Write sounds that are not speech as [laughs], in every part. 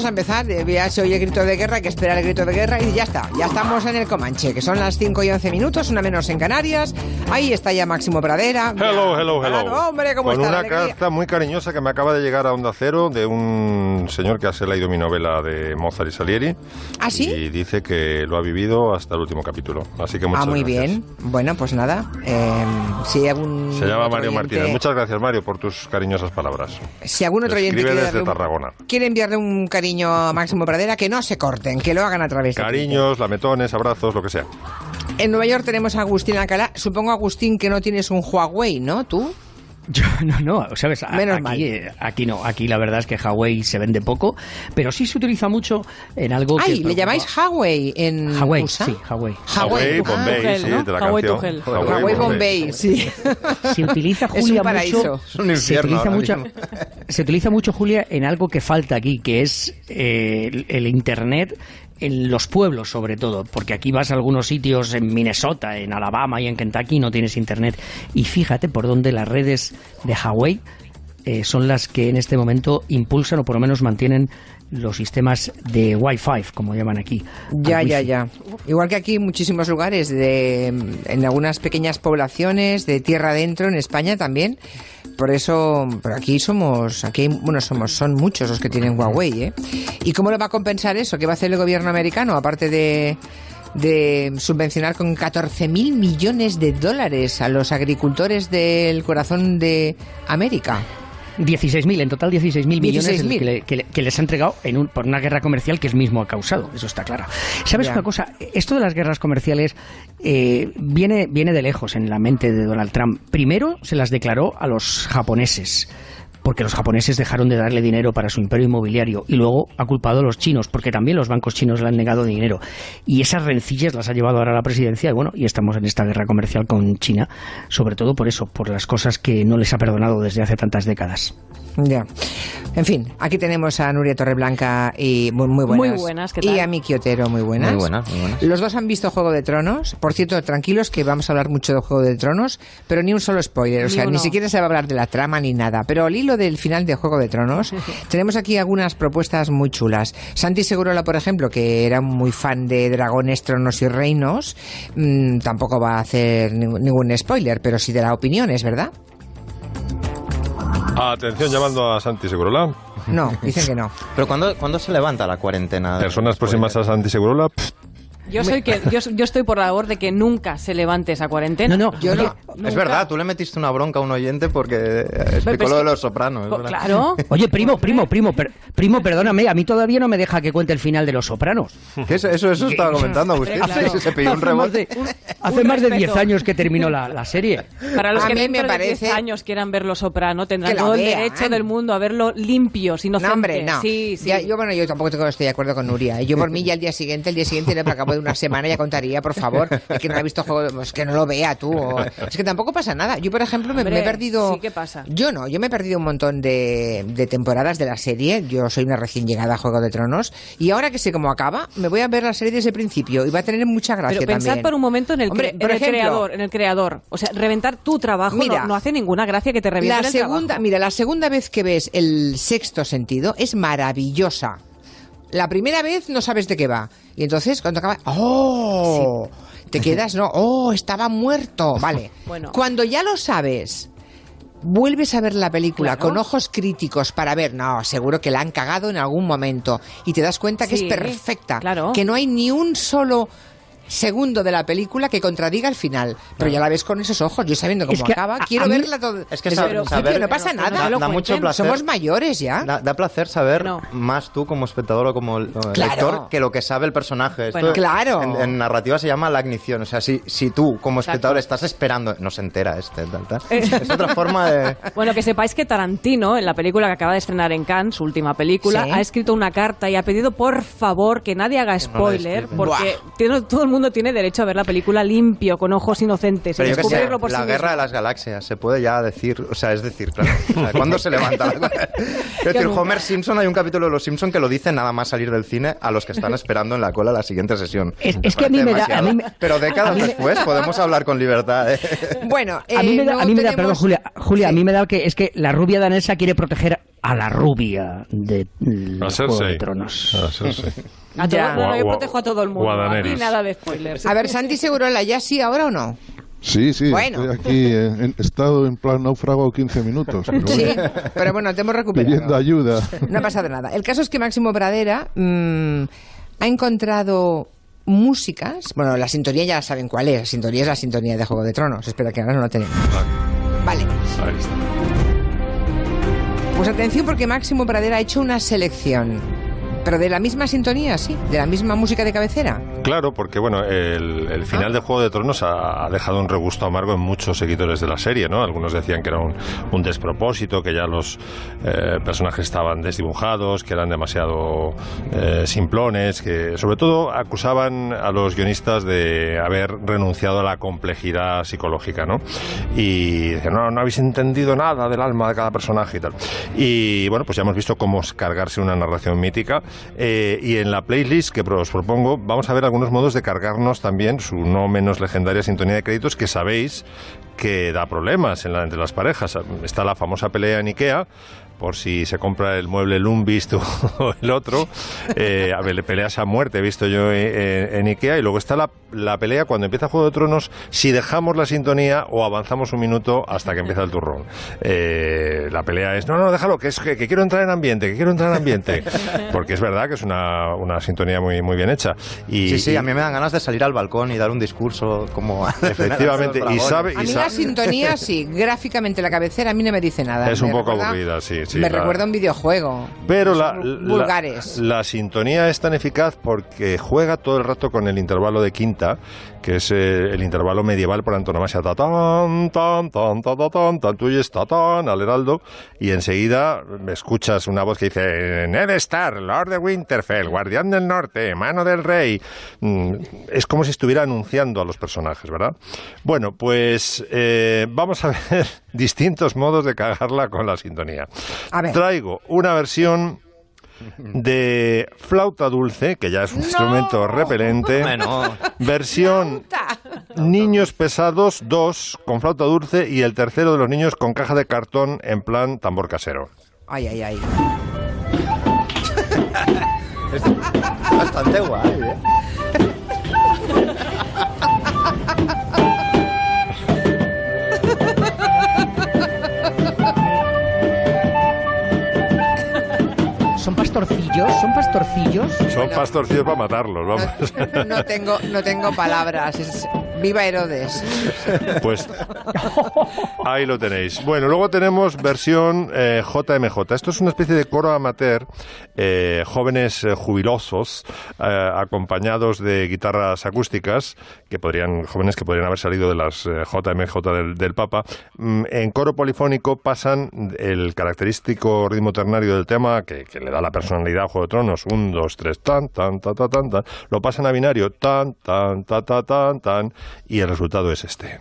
vamos a empezar. Eh, Ya se oye el grito de guerra, hay que esperar el grito de guerra y ya está. Ya estamos en el Comanche, que son las 5 y 11 minutos, una menos en Canarias. Ahí está ya Máximo Pradera. Hello, hello, hello. Claro, hombre, ¿cómo Con está? una carta muy cariñosa que me acaba de llegar a Onda Cero de un señor que ha leído mi novela de Mozart y Salieri. ¿Ah, sí? Y dice que lo ha vivido hasta el último capítulo. Así que muchas Ah, muy gracias. bien. Bueno, pues nada. eh, si algún Se llama Mario oyente- Martínez. Muchas gracias, Mario, por tus cariñosas palabras. Si algún otro oyente quiere, desde un- Tarragona. quiere enviarle un cariño a Máximo Pradera, que no se corten, que lo hagan a través de Cariños, lametones, abrazos, lo que sea. En Nueva York tenemos a Agustín Alcalá. Supongo, Agustín, que no tienes un Huawei, ¿no? ¿Tú? Yo, [laughs] no, no, ¿sabes? A- Menos aquí, mal. eh, aquí no, aquí la verdad es que Huawei se vende poco, pero sí se utiliza mucho en algo que... Ay, ¿le preocupa- llamáis Huawei en Huawei, USA? sí, Huawei. Hawaii, Bombay, Tugel, sí, ¿no? de la Hawaii canción. Tugel. Huawei Bombay, sí. [laughs] Se utiliza, Es Julia, un paraíso. mucho... Es un se infierno utiliza, mucho, se utiliza mucho, Julia, en algo que falta aquí, que es eh, el, el Internet en los pueblos, sobre todo, porque aquí vas a algunos sitios en Minnesota, en Alabama y en Kentucky y no tienes Internet. Y fíjate por dónde las redes de Huawei eh, son las que en este momento impulsan o por lo menos mantienen los sistemas de Wi-Fi, como llaman aquí. Ya, ya, ya. Igual que aquí muchísimos lugares, de, en algunas pequeñas poblaciones de tierra adentro, en España también. Por eso, pero aquí somos, aquí, bueno, somos, son muchos los que tienen Huawei, ¿eh? ¿Y cómo lo va a compensar eso? ¿Qué va a hacer el gobierno americano? Aparte de, de subvencionar con 14 mil millones de dólares a los agricultores del corazón de América. 16.000, en total 16.000 millones 16.000. que, le- que le- que les ha entregado en un- por una guerra comercial que él mismo ha causado, eso está claro. ¿Sabes Ya. una cosa? Esto de las guerras comerciales eh, viene, viene de lejos en la mente de Donald Trump. Primero se las declaró a los japoneses porque los japoneses dejaron de darle dinero para su imperio inmobiliario y luego ha culpado a los chinos porque también los bancos chinos le han negado dinero y esas rencillas las ha llevado ahora a la presidencia y bueno y estamos en esta guerra comercial con China sobre todo por eso por las cosas que no les ha perdonado desde hace tantas décadas Ya. En fin, aquí tenemos a Nuria Torreblanca y muy, muy buenas. Muy buenas, ¿qué tal? Y a Miki Otero, muy buenas. Muy buenas, muy buenas. Los dos han visto Juego de Tronos. Por cierto, tranquilos que vamos a hablar mucho de Juego de Tronos, pero ni un solo spoiler. O Ni sea, ni siquiera se va a hablar de la trama ni nada. Pero al hilo del final de Juego de Tronos, [laughs] tenemos aquí algunas propuestas muy chulas. Santi Segurola, por ejemplo, que era muy fan de Dragones, Tronos y Reinos, mm, tampoco va a hacer ningún, spoiler, pero sí de la opinión, ¿es verdad? Atención, llamando a Santi Segurola. No, dicen que no. [laughs] Pero ¿cuándo, ¿cuándo se levanta la cuarentena? Personas próximas a Santi Segurola. pff, Yo soy que yo, yo estoy por la labor de que nunca se levante esa cuarentena. No, no, Yo no. Es verdad, tú le metiste una bronca a un oyente porque explicó Pero es lo de los sopranos. Pues claro. [laughs] Oye, primo, primo, primo, per- primo, perdóname, a mí todavía no me deja que cuente el final de Los Sopranos. ¿Qué es eso? Eso estaba comentando Agustín. Claro. Se pilló un hace más rebote. de, hace más de respeto. 10 años que terminó la, la serie. Para los A que mí me dentro de parece- 10 años quieran ver Los Soprano, tendrán todo el derecho del mundo a verlo limpios, inocentes. No, hombre, no. Sí, sí. Ya, yo, bueno, yo tampoco estoy de acuerdo con Nuria. ¿eh? Yo por mí ya el día siguiente, el día siguiente, para cabo de una semana ya contaría, por favor. Es que no ha visto juego, pues que no lo vea tú. o- Es que tampoco pasa nada. Yo, por ejemplo, me, Hombre, me he perdido... sí, ¿qué pasa? Yo no, yo me he perdido un montón de, de temporadas de la serie. Yo soy una recién llegada a Juego de Tronos. Y ahora que sé cómo acaba, me voy a ver la serie desde el principio. Y va a tener mucha gracia Pero pensad también. por un momento en el, Hombre, cre- por en el ejemplo, creador, en el creador. O sea, reventar tu trabajo no- Mira, no, hace ninguna gracia que te revienten La el segunda, trabajo. mira, la segunda vez que ves el sexto sentido es maravillosa. La primera vez no sabes de qué va. Y entonces cuando acaba, ¡oh! Te quedas, no, ¡oh! Estaba muerto. [laughs] Vale. Bueno. Cuando ya lo sabes, vuelves a ver la película Claro. con ojos críticos para ver, no, seguro que la han cagado en algún momento. Y te das cuenta que Sí, es perfecta. claro. Que no hay ni un solo segundo de la película que contradiga el final. Pero ya la ves con esos ojos. Yo sabiendo cómo Es que acaba, a- quiero a mí- verla todo. Es que saber- saber- no pasa nada. Da, da mucho placer. Somos mayores ya. Da, da placer saber No. más tú como espectador o como Claro. lector que lo que sabe el personaje. Esto Bueno. Claro. En, en narrativa se llama la ignición. O sea, si, si tú como Exacto. espectador estás esperando, no se entera este, tal, tal. Es otra forma de... [laughs] Bueno, que sepáis que Tarantino, en la película que acaba de estrenar en Cannes, su última película, Sí. ha escrito una carta y ha pedido por favor que nadie haga spoiler, porque tiene- todo el mundo tiene derecho a ver la película limpio, con ojos inocentes Pero y yo que sé, descubrirlo por la sí guerra de las galaxias, se puede ya decir, o sea, es decir, claro, o sea, ¿cuándo se levanta la Es [laughs] decir, nunca. Homer Simpson, hay un capítulo de Los Simpson que lo dice nada más salir del cine a los que están esperando en la cola la siguiente sesión. Es- es que a mí me da- a mí me- Pero décadas me- después podemos hablar con libertad. ¿eh? Bueno, [laughs] A mí eh, me da, no a mí me da perdón, Julia, Julia, a mí me da que es que la rubia danesa quiere proteger a la rubia de A Juego de Tronos. A. [laughs] A todo, Ya. no, yo protejo a todo el mundo. Daenerys. Aquí nada de spoilers. A ver, Santi Segurola, ¿ya sí ahora o no? Sí, sí, Bueno. estoy aquí, eh, en, he estado en plan náufrago 15 minutos. pero Sí, bueno, pero bueno, te hemos pidiendo recuperado. ayuda. No ha pasado nada. El caso es que Máximo Pradera mm, ha encontrado músicas. Bueno, la sintonía ya saben cuál es. La sintonía es la sintonía de Juego de Tronos. Espera, que ahora no la tenemos. Vale. Pues atención porque Máximo Pradera ha hecho una selección. Pero de la misma sintonía, sí. De la misma música de cabecera. Claro, porque bueno, el, final de Juego de Tronos ha, dejado un regusto amargo en muchos seguidores de la serie, ¿no? Algunos decían que era un, despropósito, que ya los eh, personajes estaban desdibujados, que eran demasiado eh, simplones, que sobre todo acusaban a los guionistas de haber renunciado a la complejidad psicológica, ¿no? Y no, habéis entendido nada del alma de cada personaje y tal. Y bueno, pues ya hemos visto cómo cargarse una narración mítica. eh, y en la playlist que os propongo, vamos a ver algunos modos de cargarnos también su no menos legendaria sintonía de créditos que sabéis que da problemas en la- entre las parejas. Está la famosa pelea en por si se compra el mueble Lumbist [laughs] o el otro. Eh, a ver, le peleas a muerte, he visto yo en, en Ikea. Y luego está la, la pelea cuando empieza Juego de Tronos, si dejamos la sintonía o avanzamos un minuto hasta que empieza el turrón. Eh, la pelea es, no, no, déjalo, que, es, que, que quiero entrar en ambiente, que quiero entrar en ambiente. Porque es verdad que es una, una sintonía muy, muy bien hecha. Y, Sí, sí, y- a mí me dan ganas de salir al balcón y dar un discurso como... [laughs] Efectivamente, y sabe, A y mí sa- la sintonía, sí. Gráficamente la cabecera a mí no me dice nada. Es un poco aburrida, sí, sí, me recuerda a un videojuego. Pero la, Son la- vulgares. La, sintonía es tan eficaz porque juega todo el rato con el intervalo de quinta, que es eh, el intervalo medieval por antonomasia. Ta tan, tan, tan, ta, ta, tan, tan, ta, tan, al heraldo, y enseguida escuchas una voz que dice Ned Stark, Lord de Winterfell, Guardián del Norte, Mano del Rey. Mm, Es como si estuviera anunciando a los personajes, ¿verdad? Bueno, pues eh, vamos a ver [laughs] distintos modos de cagarla con la sintonía. Traigo una versión [laughs] de flauta dulce, que ya es un instrumento repelente. [laughs] Bueno, Versión Niños Pesados 2 con flauta dulce y el tercero de los niños con caja de cartón en plan tambor casero. Ay, ay, ay. [laughs] bastante guay, ¿eh? Pastorcillos? Son pastorcillos para matarlos, vamos. No, no tengo, no tengo palabras. Es- viva Herodes. Pues ahí lo tenéis. Bueno, luego tenemos versión eh, JMJ. Esto es una especie de coro amateur, eh, jóvenes eh, jubilosos, eh, acompañados de guitarras acústicas, que podrían, jóvenes que podrían haber salido de las eh, JMJ del, del Papa. Mm, en coro polifónico pasan el característico ritmo ternario del tema, que, que le da la personalidad a Juego de Tronos, un, dos, tres, tan, tan, ta, ta, tan, tan, lo pasan a binario, tan, tan, ta, ta, tan, tan, y el resultado es este.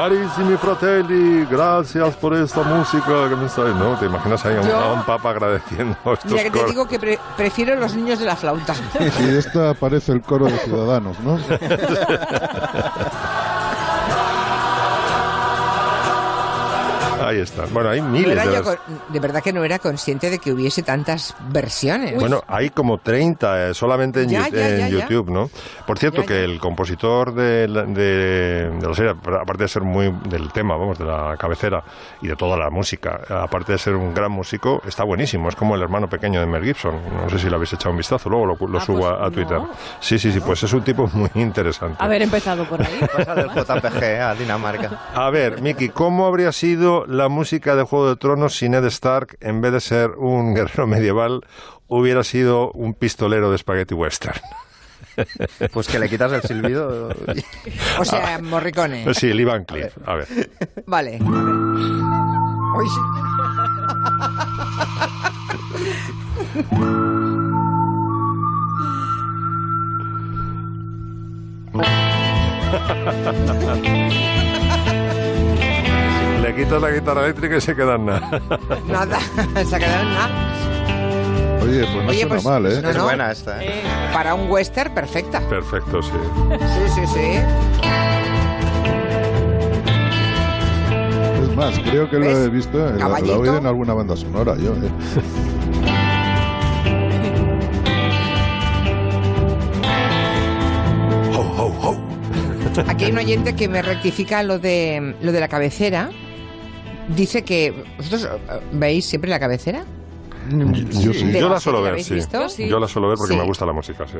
Carissimi fratelli, gracias por esta música que me está... No, te imaginas ahí a un, Yo- a un papa agradeciendo estos Mira que te digo que pre- prefiero los niños de la flauta. Sí, esta parece el coro de Ciudadanos, ¿no? [laughs] Ahí está. Bueno, hay miles de... con- de verdad que no era consciente de que hubiese tantas versiones. Bueno, hay como 30 eh, solamente en, Ya, ya, en ya, ya. YouTube, ¿no? Por cierto, Ya, que ya. el compositor de la, de, de la serie, aparte de ser muy del tema, vamos, de la cabecera y de toda la música, aparte de ser un gran músico, está buenísimo. Es como el hermano pequeño de Mel Gibson. No sé si lo habéis echado un vistazo, luego lo, lo Ah, subo pues a, a Twitter. no. Sí, sí, sí, pues es un tipo muy interesante. Haber empezado por ahí. Pásale el JPG a Dinamarca. A ver, Miki, ¿cómo habría sido la música de Juego de Tronos si Ned Stark, en vez de ser un [laughs] guerrero medieval, hubiera sido un pistolero de spaghetti western? [laughs] Pues que le quitas el silbido. O sea, Morricone. [laughs] Sí, Lee Van Cleef. A ver. Vale. a ver. Uy, sí. Le quitas la guitarra eléctrica y se quedan nada. [laughs] Nada, se ha quedado en nada. Oye, pues no Oye, suena pues, mal, ¿eh? no, Es no. buena esta. ¿eh? Para un western, perfecta. Perfecto, sí. Sí, sí, sí. Es más, creo que lo he visto, eh, la he oído en alguna banda sonora yo. ¿eh? Aquí hay un oyente que me rectifica lo de, lo de la cabecera. Dice que... ¿Vosotros eh, veis siempre la cabecera? Yo sí. ¿De Yo la la suelo ver, habéis sí. visto? Yo sí. Yo la suelo ver porque Sí. me gusta la música, sí.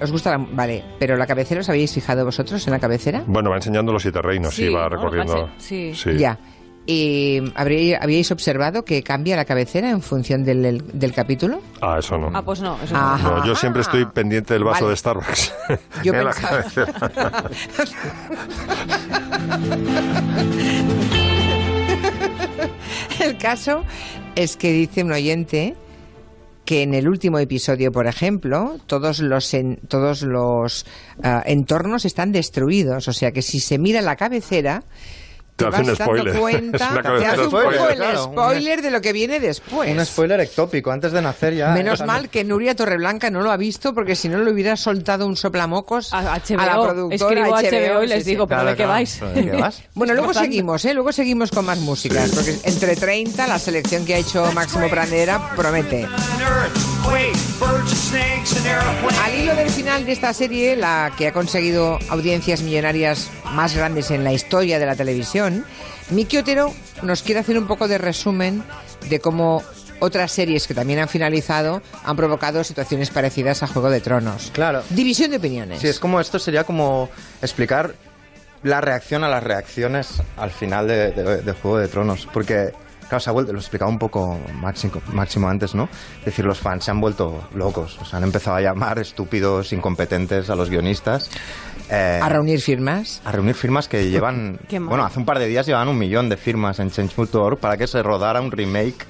¿Os gusta la... Vale, pero la cabecera, ¿os habéis fijado vosotros en la cabecera? Bueno, va enseñando los siete reinos, sí, va ¿no? recorriendo. Sí. Ya. ¿Y habíais observado que cambia la cabecera en función del, del- del capítulo? Ah, eso no. Ah, pues no, eso Ajá. No, yo siempre estoy pendiente del vaso Vale. de Starbucks. [laughs] [laughs] Yo En la pensaba- cabecera. [laughs] [laughs] El caso es que dice un oyente que en el último episodio, por ejemplo, todos los en- todos los ah, entornos están destruidos, o sea que si se mira la cabecera Te te hacen vas dando spoiler. cuenta, [laughs] Es una te hace un spoiler, poco el claro, un- spoiler de lo que viene después. Un spoiler ectópico antes de nacer ya. Menos mal que Nuria Torreblanca no lo ha visto porque si no le hubiera soltado un soplamocos A HBO, la productora escribo a HBO y les sí, sí. digo, ¿pero Claro, de qué vais? ¿De qué vas? [laughs] Bueno, luego Bastante. seguimos, ¿eh? Luego seguimos con más músicas, porque entre 30 la selección que ha hecho Máximo Pranera promete. Al hilo del final de esta serie, la que ha conseguido audiencias millonarias más grandes en la historia de la televisión, Miki Otero nos quiere hacer un poco de resumen de cómo otras series que también han finalizado han provocado situaciones parecidas a Juego de Tronos. Claro. División de opiniones. Sí, es como esto sería como explicar la reacción a las reacciones al final de, de- de Juego de Tronos. Porque, claro, se ha vuelto, lo explicaba un poco Máximo, Máximo antes, ¿no? Es decir, los fans se han vuelto locos. O sea, han empezado a llamar estúpidos, incompetentes a los guionistas. Eh, A reunir firmas. a reunir firmas que [laughs] llevan... Bueno, hace un par de días llevaban un millón de firmas en Change.org para que se rodara un remake.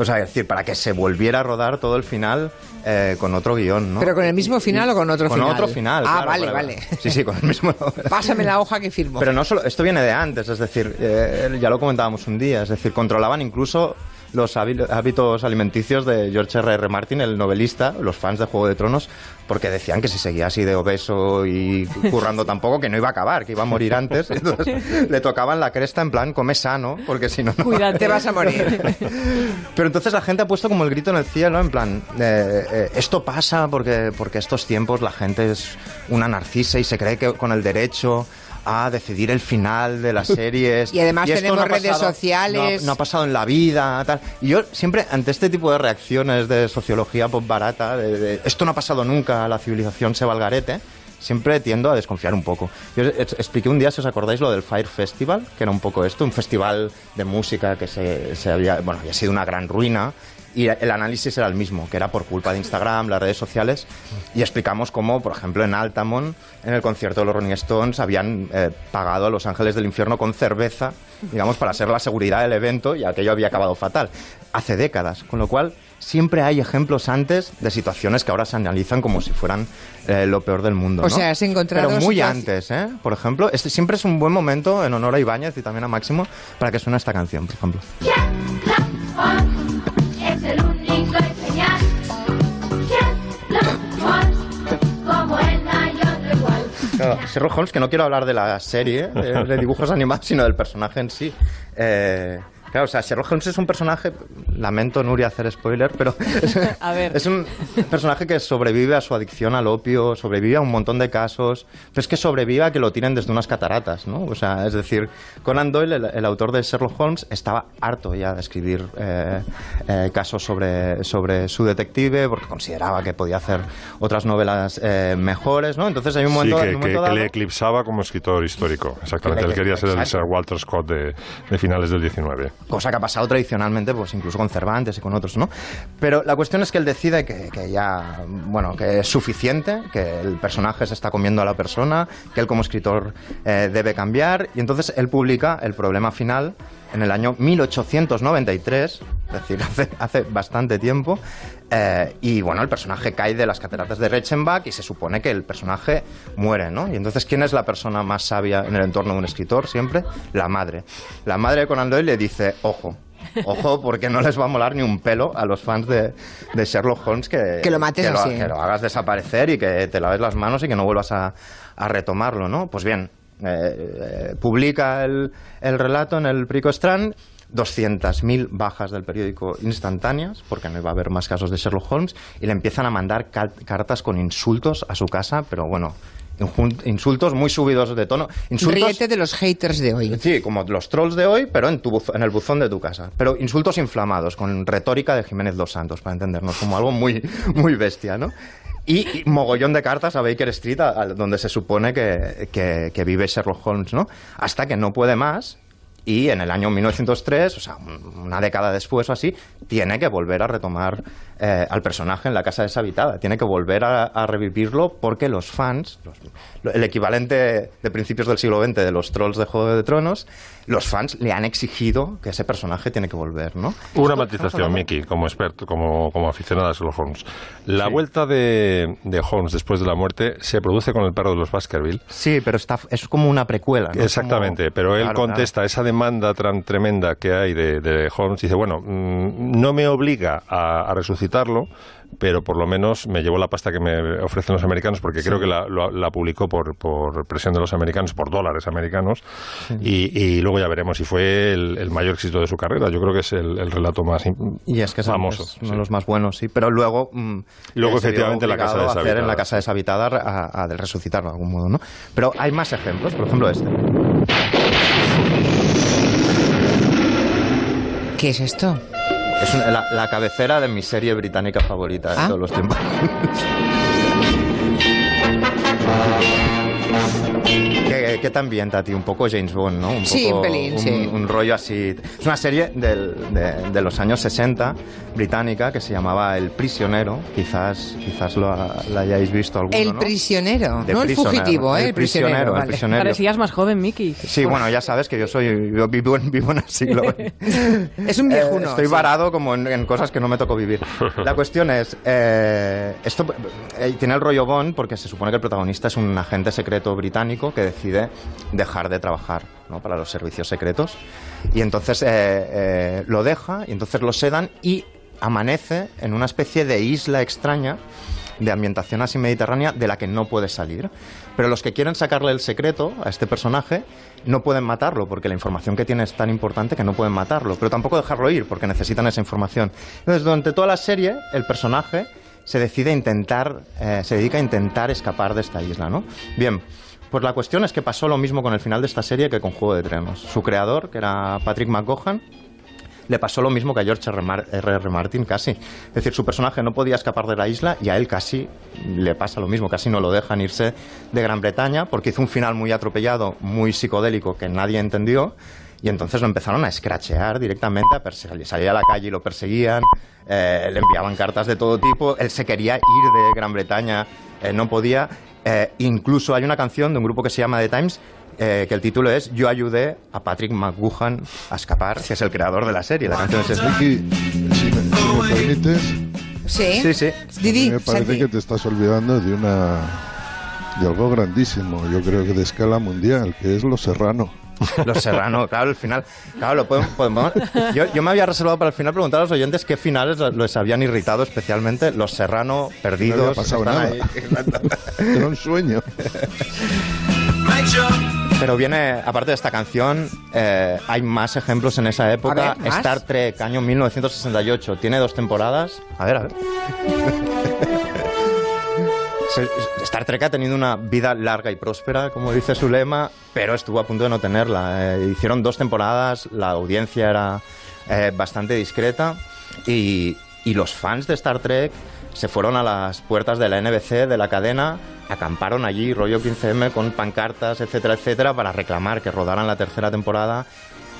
O sea, es decir, para que se volviera a rodar todo el final eh, con otro guion, ¿no? ¿Pero con el mismo final o con otro con final? otro final. Ah, claro, vale, para- vale. Sí, sí, con el mismo. [laughs] Pásame la hoja que firmo. Pero no solo, esto viene de antes, es decir, eh, ya lo comentábamos un día, es decir, controlaban incluso los hábitos alimenticios de George R. R. Martin, el novelista, los fans de Juego de Tronos, porque decían que si seguía así de obeso y currando tampoco, que no iba a acabar, que iba a morir antes. [laughs] Entonces le tocaban la cresta en plan, come sano, porque si no, no... Cuídate. Te vas a morir. [laughs] Pero entonces la gente ha puesto como el grito en el cielo, en plan, eh, eh, esto pasa porque, porque estos tiempos la gente es una narcisa y se cree que con el derecho a decidir el final de las [laughs] series. Y además esto tenemos ha redes pasado- sociales. No ha, no ha pasado en la vida, tal. Y yo siempre, ante este tipo de reacciones de sociología pop barata, de, de, esto no ha pasado nunca, la civilización se va al garete, siempre tiendo a desconfiar un poco. Yo expliqué un día, si os acordáis, lo del Fire Festival, que era un poco esto, un festival de música que se, se había, bueno, había sido una gran ruina. Y el análisis era el mismo, que era por culpa de Instagram, las redes sociales, y explicamos cómo, por ejemplo, en Altamont, en el concierto de los Rolling Stones, habían eh, pagado a los Ángeles del Infierno con cerveza, digamos, para ser la seguridad del evento, y aquello había acabado fatal. Hace décadas, con lo cual siempre hay ejemplos antes de situaciones que ahora se analizan como si fueran eh, lo peor del mundo. O ¿no? sea, has encontrado Pero muy antes, ¿eh? Por ejemplo, este siempre es un buen momento, en honor a Ibáñez y también a Máximo, para que suene esta canción, por ejemplo. Sherlock Holmes, que no quiero hablar de la serie de, de dibujos [laughs] animados, sino del personaje en sí. Eh, claro, o sea, Sherlock Holmes es un personaje, lamento Nuria hacer spoiler, pero [laughs] es, A ver. es un personaje que sobrevive a su adicción al opio, sobrevive a un montón de casos, pero es que sobrevive a que lo tiren desde unas cataratas, ¿no? O sea, es decir, Conan Doyle, el, el autor de Sherlock Holmes, estaba harto ya de escribir eh, eh, casos sobre, sobre su detective, porque consideraba que podía hacer otras novelas eh, mejores, ¿no? Entonces hay un Sí, momento, que, en un que- momento que le eclipsaba como escritor histórico. Exactamente. Que le- Él quería ser el. Sir Walter Scott de, de finales del 19. Cosa que ha pasado tradicionalmente, pues incluso con Cervantes y con otros, ¿no? Pero la cuestión es que él decide que, ya, bueno, que es suficiente, que el personaje se está comiendo a la persona, que él como escritor eh, debe cambiar, y entonces él publica El problema final en el año 1893, es decir, [laughs] hace, hace bastante tiempo. eh, y bueno, el personaje cae de las cataratas de Reichenbach y se supone que el personaje muere, ¿no? Y entonces, ¿quién es la persona más sabia en el entorno de un escritor siempre? La madre. La madre de Conan Doyle le dice, ojo. Ojo, porque no les va a molar ni un pelo a los fans de, de Sherlock Holmes que, Que lo mates que lo, así. que lo hagas desaparecer y que te laves las manos y que no vuelvas a, a retomarlo, ¿no? Pues bien, eh, eh, publica el, el relato en el Perico Strand, 200.000 bajas del periódico instantáneas, porque no iba a haber más casos de Sherlock Holmes, y le empiezan a mandar cartas con insultos a su casa, pero bueno, insultos muy subidos de tono. Insultos, Ríete de los haters de hoy. Sí, como los trolls de hoy, pero en, tu en el buzón de tu casa. Pero insultos inflamados, con retórica de Jiménez Dos Santos, para entendernos, como algo muy, muy bestia, ¿no? Y, mogollón de cartas a Baker Street, a- donde se supone que, que- vive Sherlock Holmes, ¿no? Hasta que no puede más y en el año 1903, o sea, un- una década después o así, tiene que volver a retomar eh, al personaje en la casa deshabitada. Tiene que volver a, revivirlo porque los fans, el equivalente de principios del siglo XX de los trolls de Juego de Tronos, los fans le han exigido que ese personaje tiene que volver, ¿no? Una matización, Miki, como experto, como, como aficionada a Sherlock Holmes. La vuelta de, de Holmes después de la muerte se produce con el perro de los Baskerville. Sí, pero está, es como una precuela. ¿no? Exactamente, Como- pero él Claro, contesta esa demanda tan tremenda que hay de, de Holmes. Dice, bueno, mm, no me obliga a, a resucitarlo, pero por lo menos me llevó la pasta que me ofrecen los americanos, porque creo que la, lo- la publicó por, por presión de los americanos, por dólares americanos, y, y luego ya veremos si fue el, el mayor éxito de su carrera. Yo creo que es el, el relato más Y es que es- famoso. es uno sí. de los más buenos, sí. Pero luego. mm, Luego, eh, efectivamente, la casa obligado a hacer deshabitada. en la casa deshabitada a, a de resucitarlo de algún modo, ¿no? Pero hay más ejemplos, por ejemplo, este. ¿Qué es esto? Es la, la cabecera de mi serie británica favorita de Ah. todos los tiempos. [laughs] ¿Qué, qué te ambienta a ti? Un poco James Bond, ¿no? Un Sí, poco un pelín, sí. Un rollo así. Es una serie del- de, de los años 60, británica, que se llamaba El Prisionero. Quizás, quizás lo, ha- la hayáis visto alguno, El ¿no? prisionero, De no el prisionero. fugitivo, ¿eh? El prisionero. el vale. prisionero. Parecías más joven, Miki. Sí, bueno, ya sabes que yo soy yo vivo, en, vivo en el siglo. [laughs] Es un viejuno, Eh, estoy sí. varado como en, en cosas que no me tocó vivir. La cuestión es, eh, esto eh, tiene el rollo Bond porque se supone que el protagonista es un agente secreto británico que decide dejar de trabajar ¿no? para los servicios secretos y entonces eh, eh, lo deja y entonces lo sedan y amanece en una especie de isla extraña de ambientación así mediterránea de la que no puede salir. Pero los que quieren sacarle el secreto a este personaje no pueden matarlo porque la información que tiene es tan importante que no pueden matarlo, pero tampoco dejarlo ir porque necesitan esa información. Entonces, durante toda la serie, el personaje se decide intentar, eh, se dedica a intentar escapar de esta isla, ¿no? Bien. Pues la cuestión es que pasó lo mismo con el final de esta serie que con Juego de Trenos. Su creador, que era Patrick McGohan, le pasó lo mismo que a George R. Mar- R. R. Martin, casi. Es decir, su personaje no podía escapar de la isla y a él casi le pasa lo mismo, casi no lo dejan irse de Gran Bretaña porque hizo un final muy atropellado, muy psicodélico que nadie entendió. Y entonces lo empezaron a escrachear directamente, a perseguir. salía a la calle y lo perseguían, eh, le enviaban cartas de todo tipo, él se quería ir de Gran Bretaña, eh, no podía. Eh, incluso hay una canción de un grupo que se llama The Times eh, que el título es Yo ayudé a Patrick McGuhan a escapar, que es el creador de la serie. La canción es esa. Vicky, si me, si me permites, Sí. Sí, sí. Didi, me parece Santi. que te estás olvidando de una de algo grandísimo, yo creo que de escala mundial, que es Los Serrano. [laughs] Los Serrano, claro, el final. Claro, lo podemos, podemos- yo, yo me había reservado para el final preguntar a los oyentes qué finales les habían irritado especialmente. Los Serrano No perdidos. había pasado nada. ahí. Era un sueño. Pero viene, aparte de esta canción, eh, hay más ejemplos en esa época. Star Trek, año 1968, tiene dos temporadas. A ver, a ver. Star Trek ha tenido una vida larga y próspera, como dice su lema, pero estuvo a punto de no tenerla. Eh, hicieron dos temporadas, la audiencia era eh, bastante discreta y, y los fans de Star Trek se fueron a las puertas de la NBC, de la cadena, acamparon allí, rollo 15M, con pancartas, etcétera, etcétera, para reclamar que rodaran la tercera temporada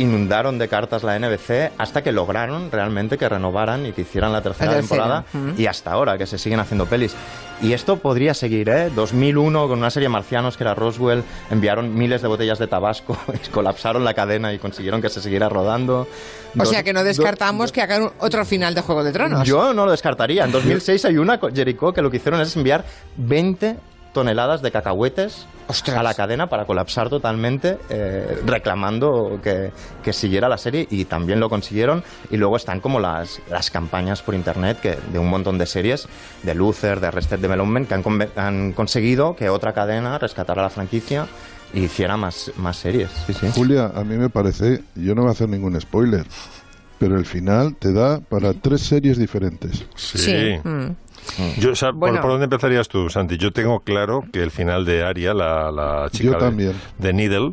inundaron de cartas la NBC hasta que lograron realmente que renovaran y que hicieran la tercera La temporada y hasta ahora que se siguen haciendo pelis. Y esto podría seguir, ¿eh? 2001 con una serie de marcianos que era Roswell, enviaron miles de botellas de Tabasco, [laughs] colapsaron la cadena y consiguieron que se siguiera rodando. O sea que no descartamos que hagan otro final de Juego de Tronos. yo no lo descartaría. En 2006 hay una, Jericho, que lo que hicieron es enviar 20 toneladas de cacahuetes Ostras. a la cadena para colapsar totalmente, eh, reclamando que, que siguiera la serie y también lo consiguieron. Y luego están como las, las campañas por internet que, de un montón de series, de Luther, de Arrested Development, que han, han conseguido que otra cadena rescatara la franquicia y hiciera más, más series. Sí, sí. Julia, a mí me parece, yo no voy a hacer ningún spoiler, pero el final te da para tres series diferentes. Sí. Mm. Yo, o sea, ¿por- Bueno. ¿por, dónde empezarías tú, Santi? Yo tengo claro que el final de Aria, la, la chica de- de, Needle,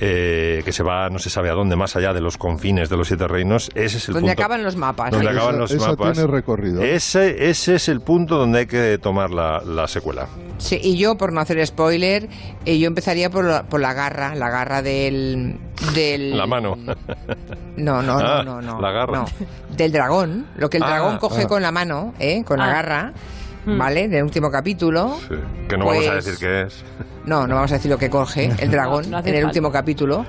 eh, que se va no se sabe a dónde, más allá de los confines de los siete reinos, ese es el Donde punto. acaban los mapas. Donde acaban Esa- los esa mapas. tiene recorrido. Ese, ese es el punto donde hay que tomar la, la secuela. Sí, y yo, por no hacer spoiler, eh, yo empezaría por la, por la garra, la garra del... del La mano. [laughs] No, no, Ah, no, no, no. la garra. no. Del dragón. Lo que el Ah, dragón coge ah. con la mano, ¿eh? Con la Garra, ¿vale? Del último capítulo. Sí, que no vamos a Pues- decir qué es. No, no vamos a decir lo que coge [laughs] el dragón No, no hace en el falta. último capítulo.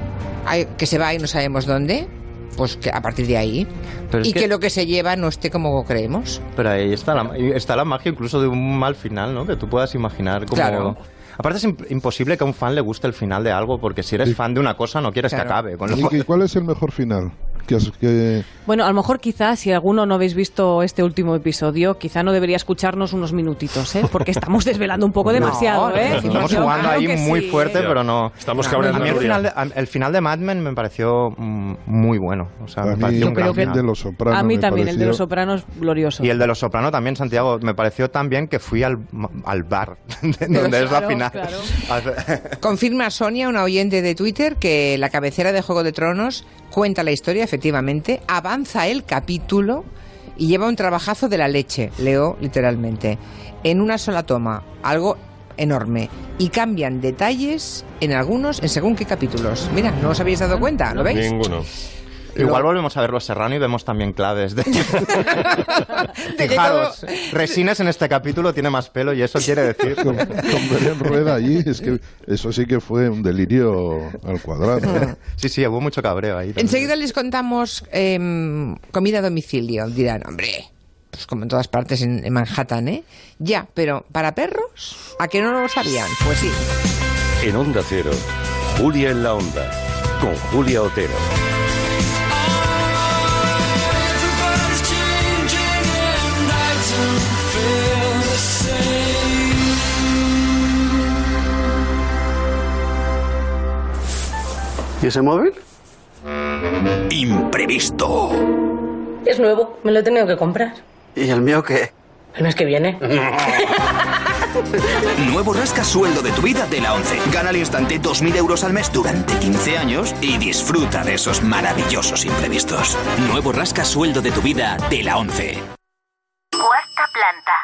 [laughs] Hay- que se va y no sabemos dónde. Pues que a partir de ahí. Pero es y que... que- lo que se lleva no esté como creemos. Pero ahí está la, está la magia incluso de un mal final, ¿no? Que tú puedas imaginar como... Claro. Aparte es imp- imposible que a un fan le guste el final de algo, porque si eres Sí. fan de una cosa no quieres Claro. que acabe. Con lo- ¿Y, y cuál es el mejor final? Que, has- que- Bueno, a lo mejor quizás si alguno no habéis visto este último episodio, quizá no debería escucharnos unos minutitos, ¿eh? Porque estamos desvelando un poco [laughs] demasiado, No, ¿eh? Estamos Yo jugando ahí muy sí, fuerte, ¿eh? Pero no. Estamos A cabreando mí el a final, de, a- el final de Mad Men me pareció mm, muy bueno. O sea, a me mí pareció gran creo que- final. de los sopranos A mí me también, el de pareció- los sopranos, glorioso. Y el de Los Soprano también, Santiago, me pareció tan bien que fui al, al bar, [laughs] donde Pero es la final. claro. [laughs] Confirma Sonia, una oyente de Twitter, que la cabecera de Juego de Tronos cuenta la historia, efectivamente, avanza el capítulo y lleva un trabajazo de la leche, leo literalmente, en una sola toma, algo enorme. Y cambian detalles en algunos, en según qué capítulos. Mira, ¿no os habéis dado cuenta? ¿Lo veis? Ninguno. Igual Lo- volvemos a ver Los Serrano y vemos también claves de... [laughs] Fijaros, Resines en este capítulo tiene más pelo y eso quiere decir... con, con Belén Rueda allí, es que eso sí que fue un delirio al cuadrado. ¿eh? Sí, sí, hubo mucho cabreo ahí. también. Enseguida les contamos em, comida a domicilio. Dirán, hombre, pues como en todas partes en, en Manhattan, ¿eh? Ya, pero ¿para perros? ¿A que no lo sabían? Pues sí. En Onda Cero, Julia en la Onda, con Julia Otero. Ese móvil? Imprevisto. Es nuevo, me lo he tenido que comprar. ¿Y el mío qué? El mes que viene. [laughs] [laughs] Nuevo rasca sueldo de tu vida de la 11. Gana al instante 2.000 euros al mes durante 15 años y disfruta de esos maravillosos imprevistos. Nuevo rasca sueldo de tu vida de la 11.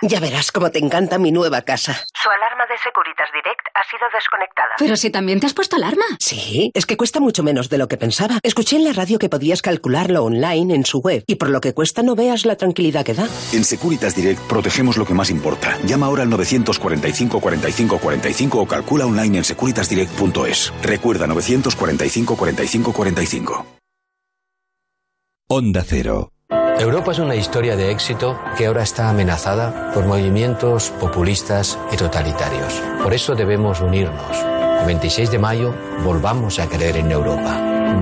Ya verás cómo te encanta mi nueva casa. Su alarma de Securitas Direct ha sido desconectada. Pero si también te has puesto alarma. Sí, es que cuesta mucho menos de lo que pensaba. Escuché en la radio que podías calcularlo online en su web y por lo que cuesta no veas la tranquilidad que da. En Securitas Direct protegemos lo que más importa. Llama ahora al 945 45 45 o calcula online en securitasdirect.es. Recuerda 945 45 45. Onda Cero. Europa es una historia de éxito que ahora está amenazada por movimientos populistas y totalitarios. Por eso debemos unirnos. El 26 de mayo volvamos a creer en Europa.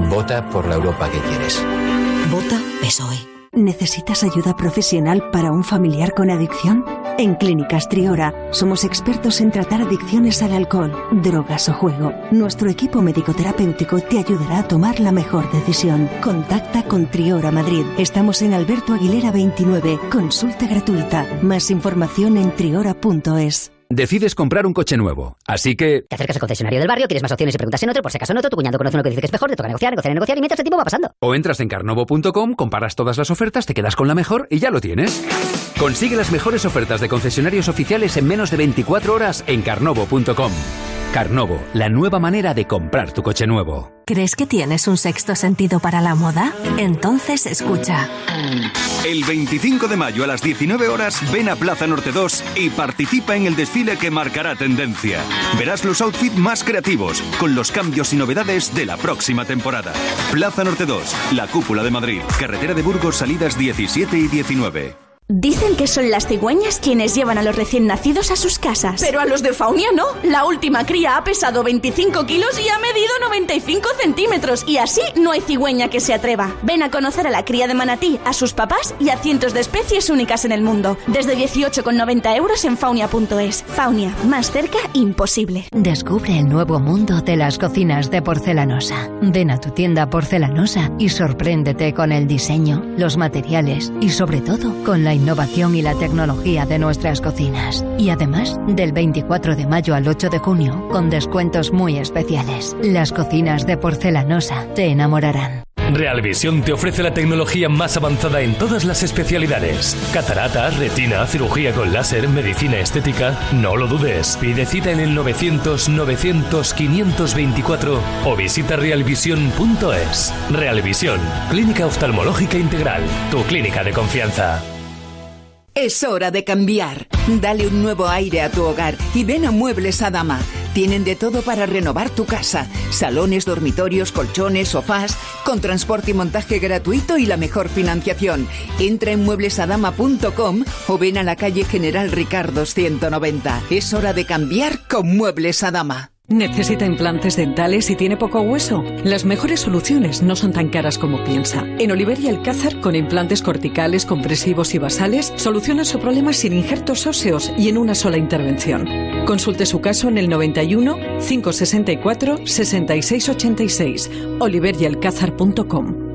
Vota por la Europa que quieres. Vota PSOE. ¿Necesitas ayuda profesional para un familiar con adicción? En Clínicas Triora somos expertos en tratar adicciones al alcohol, drogas o juego. Nuestro equipo médico-terapéutico te ayudará a tomar la mejor decisión. Contacta con Triora Madrid. Estamos en Alberto Aguilera 29. Consulta gratuita. Más información en triora.es. Decides comprar un coche nuevo, así que... Te acercas al concesionario del barrio, tienes más opciones y preguntas en otro, por si acaso en otro, tu cuñado conoce uno que dice que es mejor, te toca negociar, negociar, negociar y mientras el tiempo va pasando. O entras en carnovo.com, comparas todas las ofertas, te quedas con la mejor y ya lo tienes. Consigue las mejores ofertas de concesionarios oficiales en menos de 24 horas en carnovo.com. Carnovo, la nueva manera de comprar tu coche nuevo. ¿Crees que tienes un sexto sentido para la moda? Entonces escucha. El 25 de mayo a las 19 horas ven a Plaza Norte 2 y participa en el desfile que marcará tendencia. Verás los outfits más creativos, con los cambios y novedades de la próxima temporada. Plaza Norte 2, la cúpula de Madrid, carretera de Burgos, salidas 17 y 19. Dicen que son las cigüeñas quienes llevan a los recién nacidos a sus casas. Pero a los de Faunia no. La última cría ha pesado 25 kilos y ha medido 95 centímetros. Y así no hay cigüeña que se atreva. Ven a conocer a la cría de manatí, a sus papás y a cientos de especies únicas en el mundo. Desde 18,90 euros en faunia.es. Faunia, más cerca, imposible. Descubre el nuevo mundo de las cocinas de porcelanosa. Ven a tu tienda porcelanosa y sorpréndete con el diseño, los materiales y sobre todo con la innovación y la tecnología de nuestras cocinas. Y además, del 24 de mayo al 8 de junio, con descuentos muy especiales. Las cocinas de porcelanosa te enamorarán. Realvisión te ofrece la tecnología más avanzada en todas las especialidades. Catarata, retina, cirugía con láser, medicina estética. No lo dudes. Pide cita en el 900-900-524 o visita realvision.es. Realvisión, clínica oftalmológica integral. Tu clínica de confianza. Es hora de cambiar. Dale un nuevo aire a tu hogar y ven a Muebles Adama. Tienen de todo para renovar tu casa. Salones, dormitorios, colchones, sofás, con transporte y montaje gratuito y la mejor financiación. Entra en mueblesadama.com o ven a la calle General Ricardo 190. Es hora de cambiar con Muebles Adama. ¿Necesita implantes dentales y tiene poco hueso? Las mejores soluciones no son tan caras como piensa. En Oliver y Alcázar, con implantes corticales, compresivos y basales, soluciona su problema sin injertos óseos y en una sola intervención. Consulte su caso en el 91 564 6686 oliveryalcázar.com.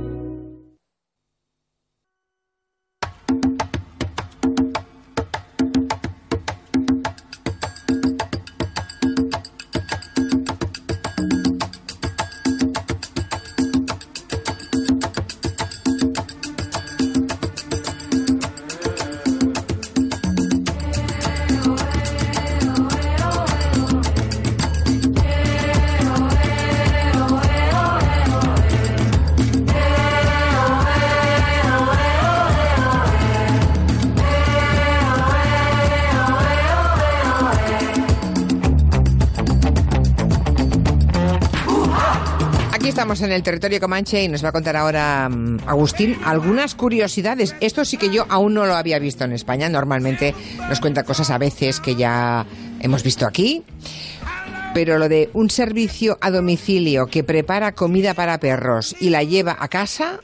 en el territorio Comanche y nos va a contar ahora mm, Agustín algunas curiosidades. Esto sí que yo aún no lo había visto en España. Normalmente nos cuenta cosas a veces que ya hemos visto aquí. Pero lo de un servicio a domicilio que prepara comida para perros y la lleva a casa,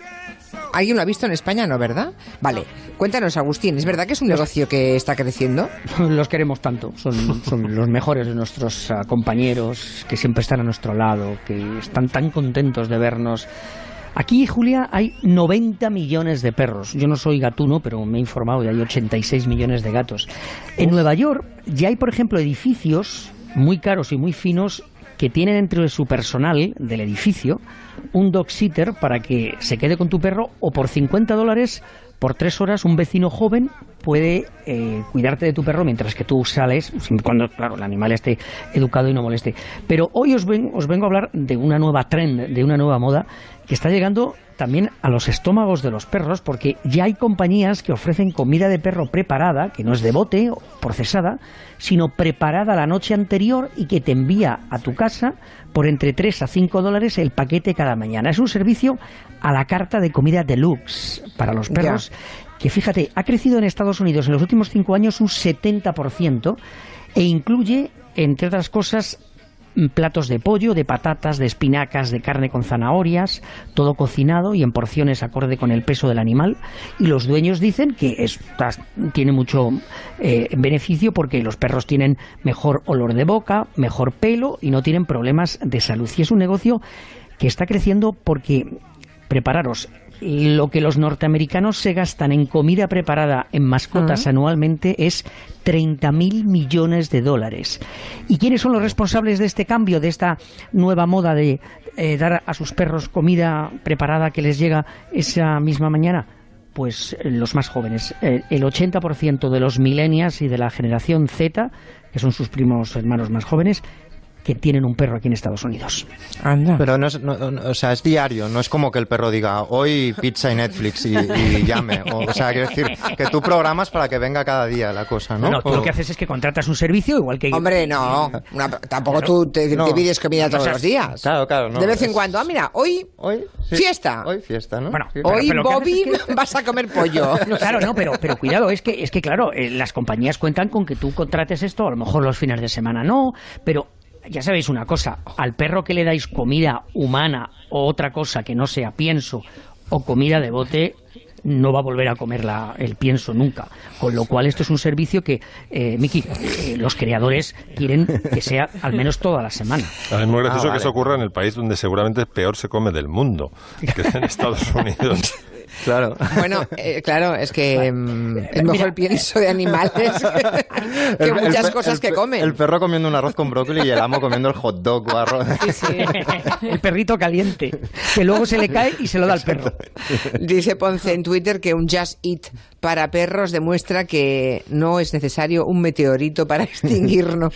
¿alguien lo ha visto en España? No, ¿verdad? Vale, cuéntanos, Agustín, ¿es verdad que es un negocio que está creciendo? [laughs] Los queremos tanto, son, son los mejores de nuestros ah, compañeros que siempre están a nuestro lado, que están tan contentos de vernos. Aquí, Julia, hay 90 millones de perros. Yo no soy gatuno, pero me he informado y hay 86 millones de gatos. En Nueva York ya hay, por ejemplo, edificios muy caros y muy finos que tienen entre su personal del edificio un dog sitter para que se quede con tu perro o por 50 dólares por tres horas un vecino joven puede eh, cuidarte de tu perro mientras que tú sales, cuando, claro, el animal esté educado y no moleste. Pero hoy os, ven- os vengo a hablar de una nueva trend, de una nueva moda que está llegando también a los estómagos de los perros, porque ya hay compañías que ofrecen comida de perro preparada, que no es de bote o procesada, sino preparada la noche anterior y que te envía a tu casa por entre 3 a 5 dólares el paquete cada mañana. Es un servicio a la carta de comida deluxe para los perros que fíjate, ha crecido en Estados Unidos en los últimos cinco años un 70% e incluye, entre otras cosas, platos de pollo, de patatas, de espinacas, de carne con zanahorias, todo cocinado y en porciones acorde con el peso del animal. Y los dueños dicen que está- tiene mucho eh, beneficio porque los perros tienen mejor olor de boca, mejor pelo y no tienen problemas de salud. Y es un negocio que está creciendo porque, prepararos, lo que los norteamericanos se gastan en comida preparada en mascotas anualmente es 30.000 millones de dólares. ¿Y quiénes son los responsables de este cambio, de esta nueva moda de eh, dar a sus perros comida preparada que les llega esa misma mañana? Pues eh, los más jóvenes. Eh, el 80% de los millennials y de la generación Z, que son sus primos hermanos más jóvenes, que tienen un perro aquí en Estados Unidos. Anda. Pero no es, no- no- o sea, es diario, no es como que el perro diga hoy pizza y Netflix y, y llame. O, o sea, quiero decir que tú programas para que venga cada día la cosa, ¿no? No, no, tú O- lo que haces es que contratas un servicio igual que... Hombre, no. una- tampoco Claro. tú te, pides comida No todos los días. Claro, claro, no. de vez en es- cuando. Ah, mira, hoy, sí. fiesta. Hoy fiesta, ¿no? Bueno, pero- Hoy, pero Bobby, vas a comer pollo. [laughs] No Claro, no, pero, pero cuidado, es que, es que claro, eh, las compañías cuentan con que tú contrates esto, a lo mejor los fines de semana no, pero ya sabéis una cosa, al perro que le dais comida humana o otra cosa que no sea pienso o comida de bote, no va a volver a comer la- el pienso nunca. Con lo cual esto es un servicio que, eh, Miki, eh, los creadores quieren que sea al menos toda la semana. Es muy gracioso Ah, vale. que eso ocurra en el país donde seguramente peor se come del mundo, que es en Estados Unidos. [laughs] Claro. Bueno, eh, claro, es que mm, es mejor el pienso de animales que, [laughs] que El- el muchas cosas el que comen. El perro comiendo un arroz con brócoli y el amo comiendo el hot dog o arroz. [laughs] El perrito caliente, que luego se le cae y se lo da al perro. Dice Ponce en Twitter que un Just Eat para perros demuestra que no es necesario un meteorito para [laughs] extinguirnos.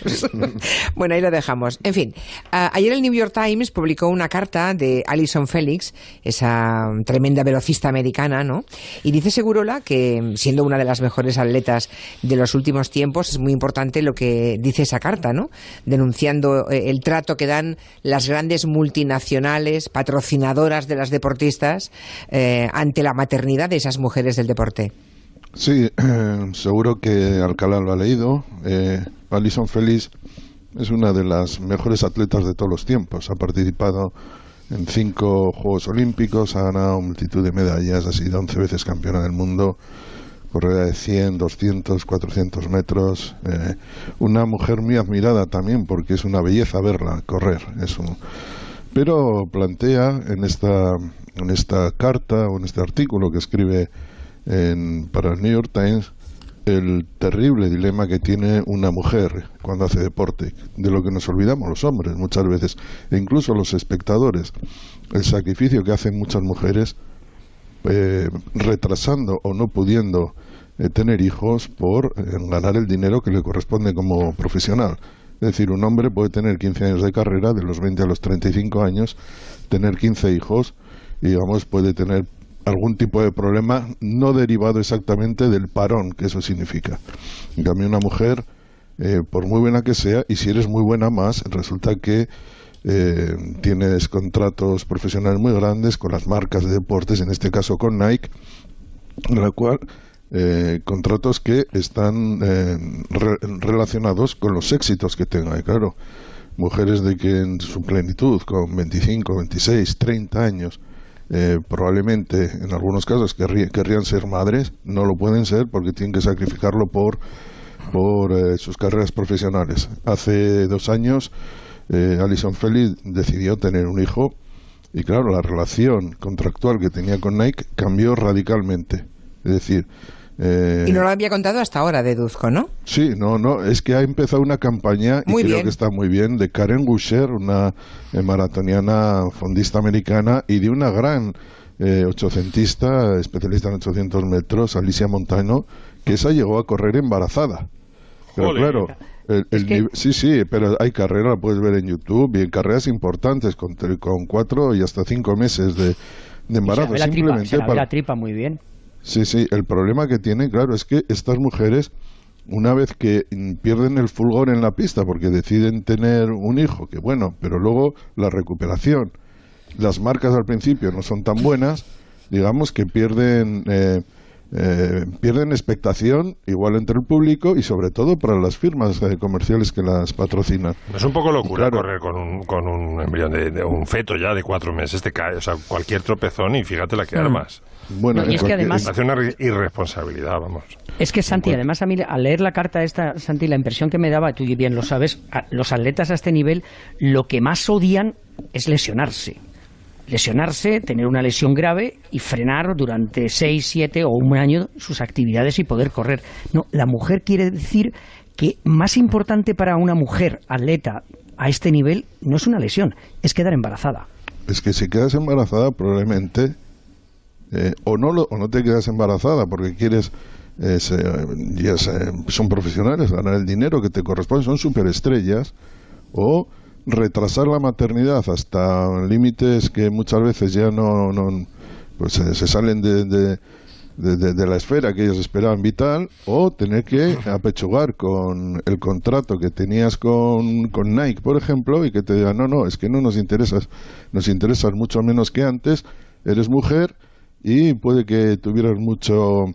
bueno, ahí lo dejamos. En fin, a- ayer el New York Times publicó una carta de Alison Felix, esa tremenda velocista americana, Y dice Segurola que, siendo una de las mejores atletas de los últimos tiempos, es muy importante lo que dice esa carta, ¿no? Denunciando eh, el trato que dan las grandes multinacionales, patrocinadoras de las deportistas, eh, ante la maternidad de esas mujeres del deporte. Sí, [clears throat] seguro que Alcalá lo ha leído. Eh, Alison Félix es una de las mejores atletas de todos los tiempos. Ha participado en cinco Juegos Olímpicos, ha ganado multitud de medallas, ha sido 11 veces campeona del mundo, corredora de 100, 200, 400 metros. eh, una mujer muy admirada también porque es una belleza verla correr. Es un- pero plantea en esta, en esta carta o en este artículo que escribe en- para el New York Times el terrible dilema que tiene una mujer cuando hace deporte, de lo que nos olvidamos los hombres muchas veces, e incluso los espectadores, el sacrificio que hacen muchas mujeres eh, retrasando o no pudiendo eh, tener hijos por eh, ganar el dinero que le corresponde como profesional. Es decir, un hombre puede tener 15 años de carrera, de los 20 a los 35 años, tener 15 hijos y, digamos, puede tener algún tipo de problema no derivado exactamente del parón que eso significa. En cambio, una mujer, eh, por muy buena que sea, y si eres muy buena más, resulta que eh, tienes contratos profesionales muy grandes con las marcas de deportes, en este caso con Nike, en la cual eh, contratos que están re- relacionados con los éxitos que tenga. Y claro, mujeres de que en su plenitud, con 25, 26, 30 años, eh, probablemente en algunos casos querrí- querrían ser madres, no lo pueden ser porque tienen que sacrificarlo por, por eh, sus carreras profesionales. Hace dos años, eh, Alison Felix decidió tener un hijo y claro, la relación contractual que tenía con Nike cambió radicalmente. Es decir, eh, Y no lo había contado hasta ahora, deduzco, ¿no? Sí, no, no, es que ha empezado una campaña y Muy creo bien. que está muy bien de Karen Gusher, una eh, maratoniana fondista americana y de una gran eh, ochocentista, especialista en 800 metros, Alicia Montano, que esa llegó a correr embarazada. Pero claro, el, el que- sí, sí, pero hay carreras, la puedes ver en YouTube, y en carreras importantes con, con cuatro y hasta cinco meses de, de Se embarazo. la ve la tripa, simplemente se la ve para- la tripa muy bien. Sí, sí, el problema que tienen, claro, es que estas mujeres, una vez que pierden el fulgor en la pista porque deciden tener un hijo, que bueno, pero luego la recuperación, las marcas al principio no son tan buenas, digamos que pierden... eh, eh, pierden expectación igual entre el público y sobre todo para las firmas eh, comerciales que las patrocinan. Es un poco locura Claro. correr con un, con un embrión de, de un feto ya de cuatro meses, te cae, o sea, cualquier tropezón y fíjate la que Mm. armas. Bueno, No, y en es que además- hace una irresponsabilidad, vamos. Es que Santi, además a mí al leer la carta esta, Santi, la impresión que me daba, tú bien lo sabes, a- los atletas a este nivel lo que más odian es lesionarse. Lesionarse, tener una lesión grave y frenar durante seis, siete o un año sus actividades y poder correr. No, la mujer quiere decir que más importante para una mujer atleta a este nivel no es una lesión, es quedar embarazada. es que si quedas embarazada probablemente eh, o no lo- o no te quedas embarazada porque quieres eh, se- ya se- son profesionales ganar el dinero que te corresponde son superestrellas o retrasar la maternidad hasta límites que muchas veces ya no, no pues se, se salen de, de, de- de la esfera que ellos esperaban vital o tener que apechugar con el contrato que tenías con, con Nike, por ejemplo, y que te digan, no, no, es que no nos interesas, nos interesas mucho menos que antes, eres mujer y puede que tuvieras mucho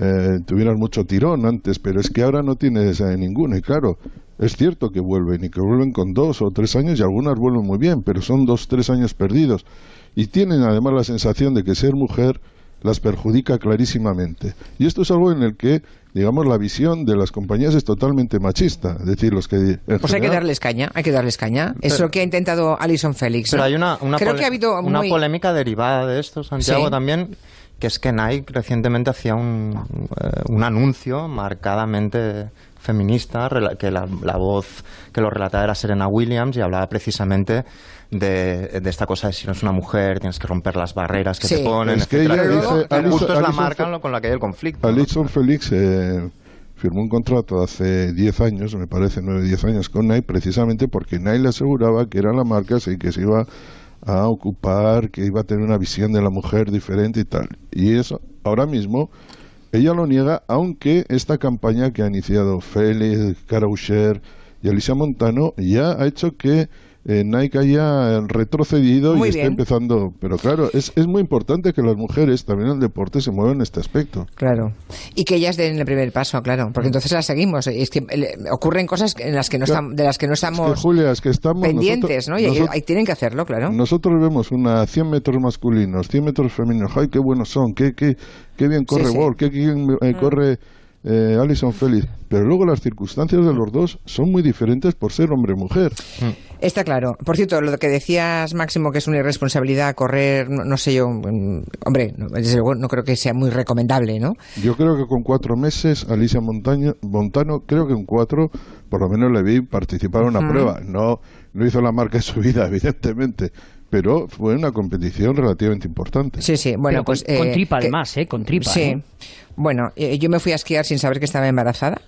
eh, tuvieras mucho tirón antes, pero es que ahora no tienes eh, ninguno. Y claro, es cierto que vuelven y que vuelven con dos o tres años y algunas vuelven muy bien, pero son dos, tres años perdidos. Y tienen además la sensación de que ser mujer las perjudica clarísimamente. Y esto es algo en el que, digamos, la visión de las compañías es totalmente machista. Es decir, los que... Pues hay que darles caña, hay que darles caña. es Pero- lo que ha intentado Alison Félix. Pero ¿no? hay una, una, Creo pole- que ha habido una muy- polémica derivada de esto, Santiago, Sí. también, que es que Nike recientemente hacía un, eh, un anuncio marcadamente feminista, rela- que la, la voz que lo relataba era Serena Williams y hablaba precisamente de, de esta cosa de si no es una mujer tienes que romper las barreras que Sí. te ponen, Es que etcétera. ella dice- Que Alison- justo es la Alison marca con la que hay el conflicto. Alison Félix eh, firmó un contrato hace 10 años, me parece 9 10 años con Nike, precisamente porque Nike le aseguraba que era la marca y que se iba a ocupar, que iba a tener una visión de la mujer diferente y tal. Y eso, ahora mismo, ella lo niega, aunque esta campaña que ha iniciado Félix, Cara Usher y Alicia Montano ya ha hecho que eh, Nike haya retrocedido Muy y bien. empezando. Pero claro, es, es muy importante que las mujeres también en el deporte se muevan en este aspecto. Claro. Y que ellas den el primer paso, claro, Mm. porque entonces las seguimos. Es que ocurren cosas en las que no Claro. estamos, de las que no Es que, estamos Julia, es que estamos pendientes, nosotros- ¿no? Y ahí- nosotros- ahí tienen que hacerlo, claro. Nosotros vemos una 100 metros masculinos, 100 metros femeninos. ¡Ay, qué buenos son! ¡Qué, qué, qué bien corre Sí! ¡Qué bien eh, corre eh, Alison Félix! Pero luego las circunstancias de los dos son muy diferentes por ser hombre-mujer. Está claro. Por cierto, lo que decías, Máximo, que es una irresponsabilidad correr, no, no sé yo, mm, hombre, no, desde luego no creo que sea muy recomendable, ¿no? Yo creo que con cuatro meses, Alicia Montaño, Montano, creo que en cuatro, por lo menos le vi participar en una prueba. No, no hizo la marca de su vida, [laughs] evidentemente, pero fue una competición relativamente importante. Sí, sí, bueno, Pero pues... con, con eh, tripa que- además, ¿eh? Con tripa. Sí. ¿eh? Bueno, eh, yo me fui a esquiar sin saber que estaba embarazada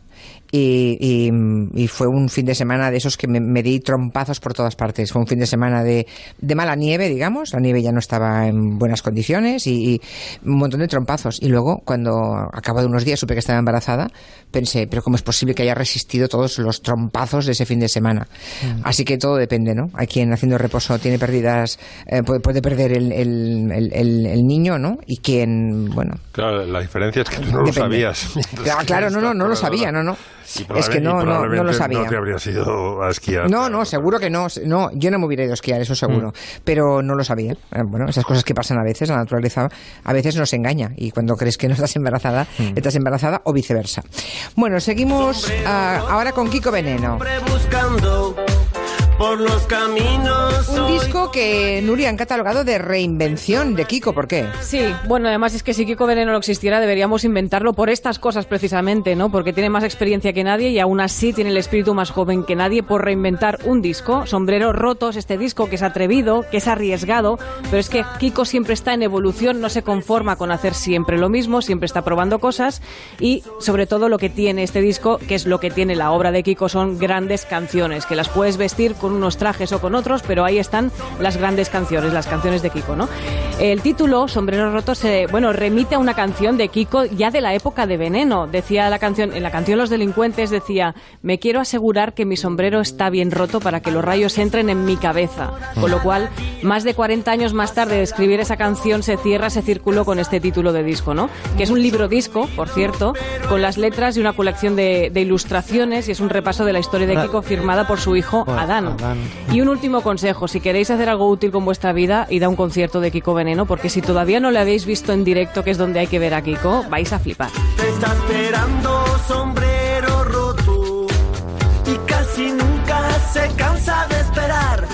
y, y- y fue un fin de semana de esos que me, me di trompazos por todas partes. Fue un fin de semana de, de mala nieve, digamos. La nieve ya no estaba en buenas condiciones y, y un montón de trompazos. Y luego, cuando a cabo de unos días supe que estaba embarazada, pensé, pero ¿cómo es posible que haya resistido todos los trompazos de ese fin de semana? Así que todo depende, ¿no? Hay quien haciendo reposo tiene pérdidas, eh, puede, puede perder el, el- el- el- el niño, ¿no? Y quien, bueno, Claro, la diferencia es que tú no lo sabías. Claro, claro, no, no, no lo sabía, no, no. Y Es que no, y no, no lo sabía. No te habrías ido a esquiar. No, no, seguro que no. No, yo no me hubiera ido a esquiar, eso seguro. Pero no lo sabía. Eh, Bueno, esas cosas que pasan a veces, la naturaleza a veces nos engaña. Y cuando crees que no estás embarazada, estás embarazada o viceversa. Bueno, seguimos ah, ahora con Kiko Veneno. Por los caminos. Un disco que Nuria han catalogado de reinvención de Kiko. ¿Por qué? Sí, bueno, además es que si Kiko Veneno no existiera deberíamos inventarlo por estas cosas precisamente, ¿no? Porque tiene más experiencia que nadie y aún así tiene el espíritu más joven que nadie por reinventar un disco. Sombreros rotos, este disco que es atrevido, que es arriesgado, pero es que Kiko siempre está en evolución, no se conforma con hacer siempre lo mismo, siempre está probando cosas y sobre todo lo que tiene este disco, que es lo que tiene la obra de Kiko, son grandes canciones, que las puedes vestir con unos trajes o con otros, pero ahí están las grandes canciones, las canciones de Kiko, ¿no? El título, Sombreros Rotos, se, bueno, remite a una canción de Kiko ya de la época de Veneno. Decía la canción, en la canción Los Delincuentes decía, me quiero asegurar que mi sombrero está bien roto para que los rayos entren en mi cabeza. Con lo cual, más de 40 años más tarde de escribir esa canción, se cierra ese círculo con este título de disco, ¿no? Que es un libro disco, por cierto, con las letras y una colección de, de ilustraciones y es un repaso de la historia de Kiko firmada por su hijo Adán. Y un último consejo, si queréis hacer algo útil con vuestra vida, id a un concierto de Kiko Veneno, porque si todavía no lo habéis visto en directo, que es donde hay que ver a Kiko, vais a flipar. Te está esperando sombrero roto y casi nunca se cansa de esperar.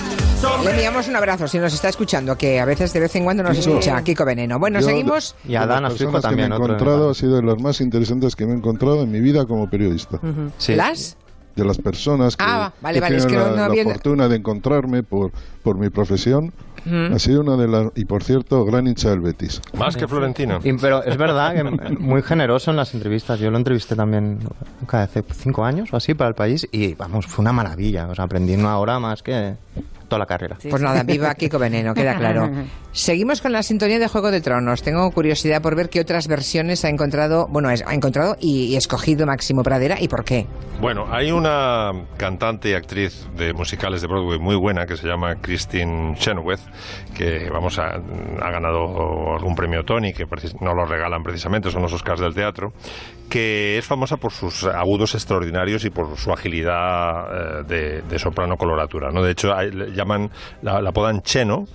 Le enviamos un abrazo si nos está escuchando, que a veces de vez en cuando nos escucha Kiko Veneno. Bueno, Yo, seguimos. de- de las personas que me he encontrado ha sido de las más interesantes que me he encontrado en mi vida como periodista. ¿Las? De las personas que, Ah, vale, que vale, es tienen que no- la, no la había- fortuna de encontrarme por, por mi profesión. Ha sido una de las... Y por cierto, gran hincha del Betis. Más que Florentino. Y- pero es verdad que muy generoso en las entrevistas. Yo lo entrevisté también nunca, hace cinco años o así para el país y vamos, fue una maravilla. O sea, aprendí una hora más que toda la carrera. Pues nada, viva Kiko Veneno, queda claro. [laughs] Seguimos con la sintonía de Juego de Tronos. Tengo curiosidad por ver qué otras versiones ha encontrado, bueno, ha encontrado y, y escogido Máximo Pradera y por qué. Bueno, hay una cantante y actriz de musicales de Broadway muy buena que se llama Christine Chenoweth, que vamos a, ha ganado algún premio Tony, que no lo regalan precisamente, son los Oscars del teatro, que es famosa por sus agudos extraordinarios y por su agilidad eh, de, de soprano coloratura. ¿no? De hecho, hay- llaman, la, la apodan Cheno,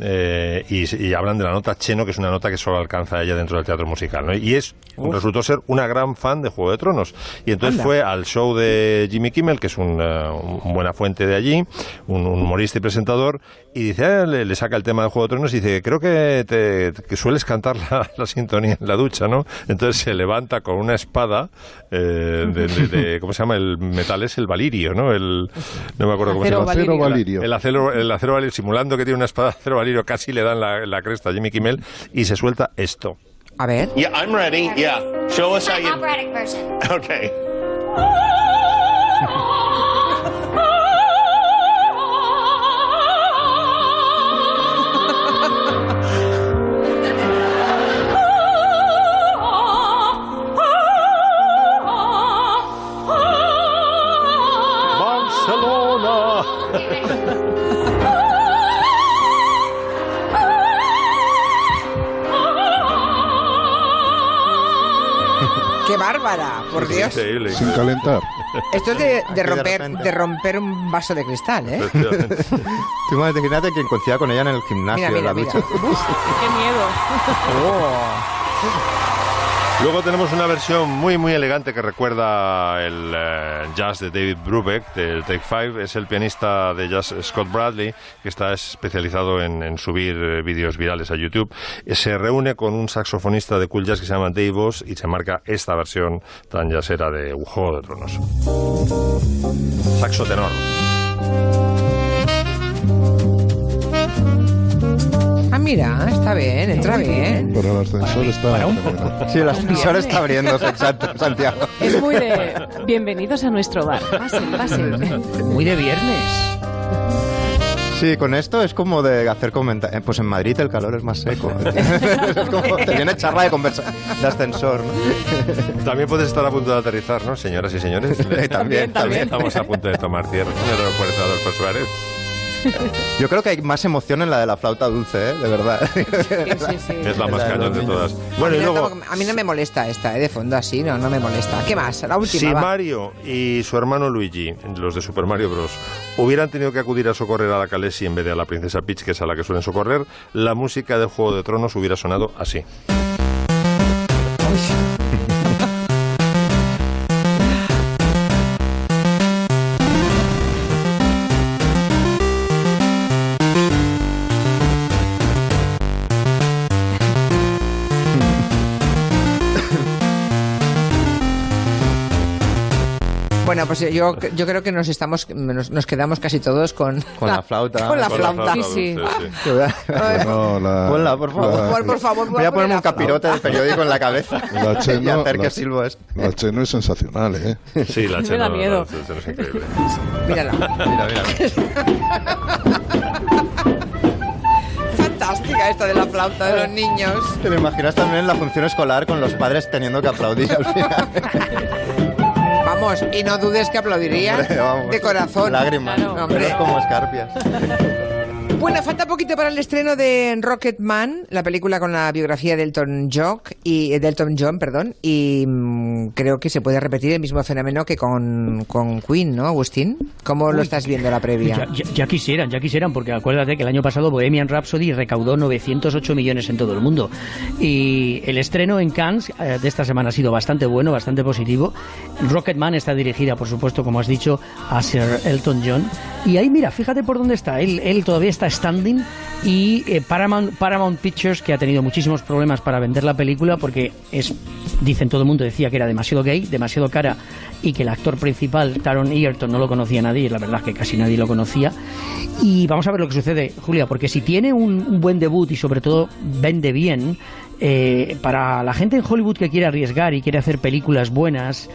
eh, y, y hablan de la nota cheno, que es una nota que solo alcanza ella dentro del teatro musical. ¿no? Y es resultó ser una gran fan de Juego de Tronos. Y entonces Anda. fue al show de Jimmy Kimmel, que es un, eh, un buena fuente de allí, un, un humorista y presentador, y dice, eh, le, le saca el tema de Juego de Tronos y dice, creo que, te, que sueles cantar la, [laughs] la sintonía en la ducha, ¿no? Entonces se levanta con una espada, eh, de, de- de- ¿cómo se llama? El metal es el valirio, ¿no? El, no me acuerdo cómo se Acero llama. Acero valirio. El acero, el acero valirio, simulando que tiene una espada de acero valirio, casi le dan la, la cresta a Jimmy Kimmel y se suelta esto. A ver. Yeah, I'm ready. Yeah. Show us how you. operatic version. [laughs] Okay. [laughs] [laughs] ¡Qué bárbara! Por Dios. Increíble, Sin calentar. Esto es de, de de romper, repente. de romper un vaso de cristal, ¿eh? [laughs] Tú imagínate que coincidía con ella en el gimnasio, Mira, en la mira, ducha. ¡Qué miedo! [laughs] Luego tenemos una versión muy muy elegante que recuerda el eh, jazz de David Brubeck del Take Five. Es el pianista de jazz Scott Bradley que está especializado en, subir eh, vídeos virales a YouTube. Se reúne con un saxofonista de cool jazz que se llama Dave Voss y se marca esta versión tan jazzera de Juego de Tronos. Saxo tenor. Mira, está bien, entra bien. Para el ascensor está. [laughs] Sí, el ascensor está abriéndose, exacto, Santiago. Es muy de bienvenidos a nuestro bar. Pasen, pasen. Muy de viernes. Sí, con esto es como de hacer comentarios. Pues en Madrid el calor es más seco. [laughs] es como, te viene charla de, conversa de ascensor, ¿no? También puedes estar a punto de aterrizar, ¿no, señoras y señores? [laughs] También, también. Estamos a punto de tomar tierra en el aeropuerto Adolfo Suárez. [laughs] Yo creo que hay más emoción en la de la flauta dulce, ¿eh? de verdad. Es la más cañón de todas. a, Bueno, mí y no, luego... tampoco- a mí no me molesta esta, ¿eh? de fondo así, no, no me molesta. ¿Qué más? La última. Si va. Mario y su hermano Luigi, los de Super Mario Bros., hubieran tenido que acudir a socorrer a la Khaleesi en vez de a la princesa Peach, que es a la que suelen socorrer, la música de Juego de Tronos hubiera sonado así. Bueno, pues yo, yo creo que nos estamos nos, nos quedamos casi todos con, Con la flauta. Con la Con la flauta. flauta Sí, sí. [laughs] No, la, Ponla, por favor. la- Por, por favor, Voy a ponerme un capirote del periódico en la cabeza La [laughs] y cheno, hacer la, que silbo es. la cheno es sensacional, ¿eh? Sí, la [laughs] Me cheno, da no, miedo. es- es increíble. Mírala. Mira, mira. Fantástica esta de la flauta de los niños. ¿Te lo imaginas también en la función escolar con los padres teniendo que aplaudir al final? Vamos, y no dudes que aplaudiría Hombre, vamos. de corazón. Lágrimas. Claro. Hombre. Como escarpias. [laughs] Bueno, falta poquito para el estreno de Rocketman, la película con la biografía de Elton John y eh, de Elton John, perdón, y mm, creo que se puede repetir el mismo fenómeno que con, con Queen, ¿no, Agustín? ¿Cómo lo estás viendo la previa? Ya, ya- ya quisieran, ya quisieran, porque acuérdate que el año pasado Bohemian Rhapsody recaudó 908 millones en todo el mundo. Y el estreno en Cannes eh, de esta semana ha sido bastante bueno, bastante positivo. Rocketman está dirigida, por supuesto, como has dicho, a Sir Elton John. Y ahí, mira, fíjate por dónde está. Él, él todavía está Standing y eh, Paramount, Paramount Pictures que ha tenido muchísimos problemas para vender la película porque es dicen todo el mundo decía que era demasiado gay, demasiado cara y que el actor principal Taron Egerton no lo conocía nadie, la verdad es que casi nadie lo conocía. Y vamos a ver lo que sucede Julia, porque si tiene un, un buen debut y sobre todo vende bien eh, para la gente en Hollywood que quiere arriesgar y quiere hacer películas buenas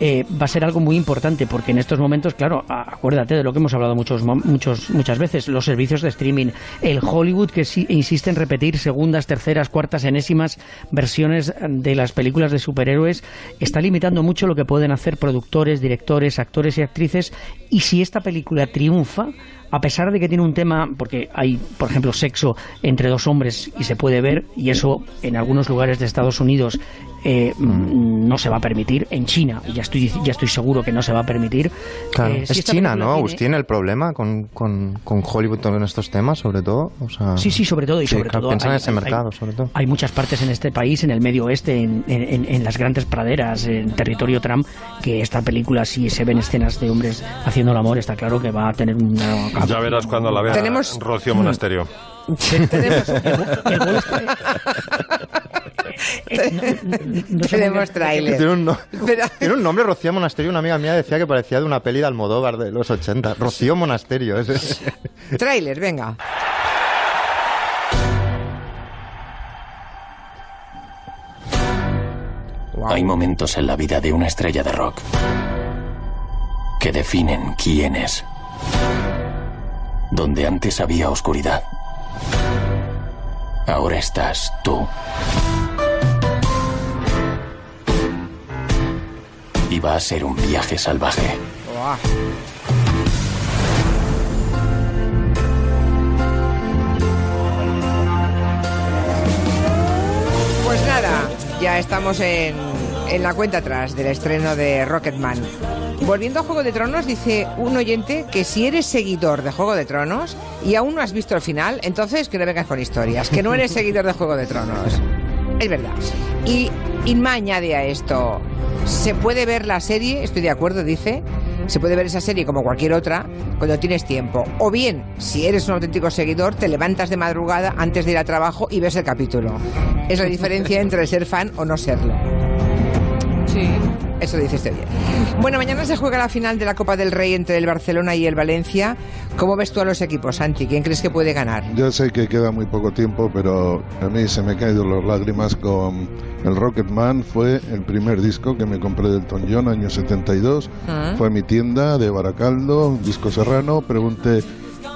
eh, va a ser algo muy importante porque en estos momentos, claro, acuérdate de lo que hemos hablado muchos, muchos, muchas veces, los servicios de streaming, el Hollywood que sí, insiste en repetir segundas, terceras, cuartas, enésimas versiones de las películas de superhéroes, está limitando mucho lo que pueden hacer productores, directores, actores y actrices y si esta película triunfa, a pesar de que tiene un tema, porque hay, por ejemplo, sexo entre dos hombres y se puede ver, y eso en algunos lugares de Estados Unidos eh, mm, no se va a permitir, en China, ya estoy, ya estoy seguro que no se va a permitir. Eh, es China, ¿no, Agustín, el problema con, con, con, Hollywood en estos temas, sobre todo? O sea, sí, sí, sobre todo, y sobre todo... hay, en ese mercado, sobre todo. Hay muchas partes en este país, en el medio oeste, en, en, en las grandes praderas, en territorio Trump, que esta película, si se ven escenas de hombres haciendo el amor, está claro que va a tener una ya verás cuando la vea ¿Tenemos... Rocío Monasterio. Tenemos... [laughs] Tenemos trailer. Tiene un, tiene un nombre, Rocío Monasterio. Una amiga mía decía que parecía de una peli de Almodóvar de los 80. Rocío Monasterio. Ese es. [laughs] Trailer, venga. Hay momentos en la vida de una estrella de rock que definen quién es donde antes había oscuridad. Ahora estás tú. Y va a ser un viaje salvaje. Pues nada, ya estamos en, en la cuenta atrás del estreno de Rocketman. Volviendo a Juego de Tronos, dice un oyente que si eres seguidor de Juego de Tronos y aún no has visto el final, entonces que no vengas con historias, que no eres [laughs] seguidor de Juego de Tronos. Es verdad. Y Inma añade a esto, se puede ver la serie, estoy de acuerdo, dice, se puede ver esa serie como cualquier otra cuando tienes tiempo. O bien, si eres un auténtico seguidor, te levantas de madrugada antes de ir al trabajo y ves el capítulo. Es la diferencia [laughs] entre ser fan o no serlo. Sí. Eso lo dices bien. Bueno, mañana se juega la final de la Copa del Rey entre el Barcelona y el Valencia. ¿Cómo ves tú a los equipos, Santi? ¿Quién crees que puede ganar? Yo sé que queda muy poco tiempo, pero a mí se me caen las lágrimas con el Rocketman. Fue el primer disco que me compré del Ton John, año 72. Ah. Fue a mi tienda de Baracaldo, disco serrano. Pregunté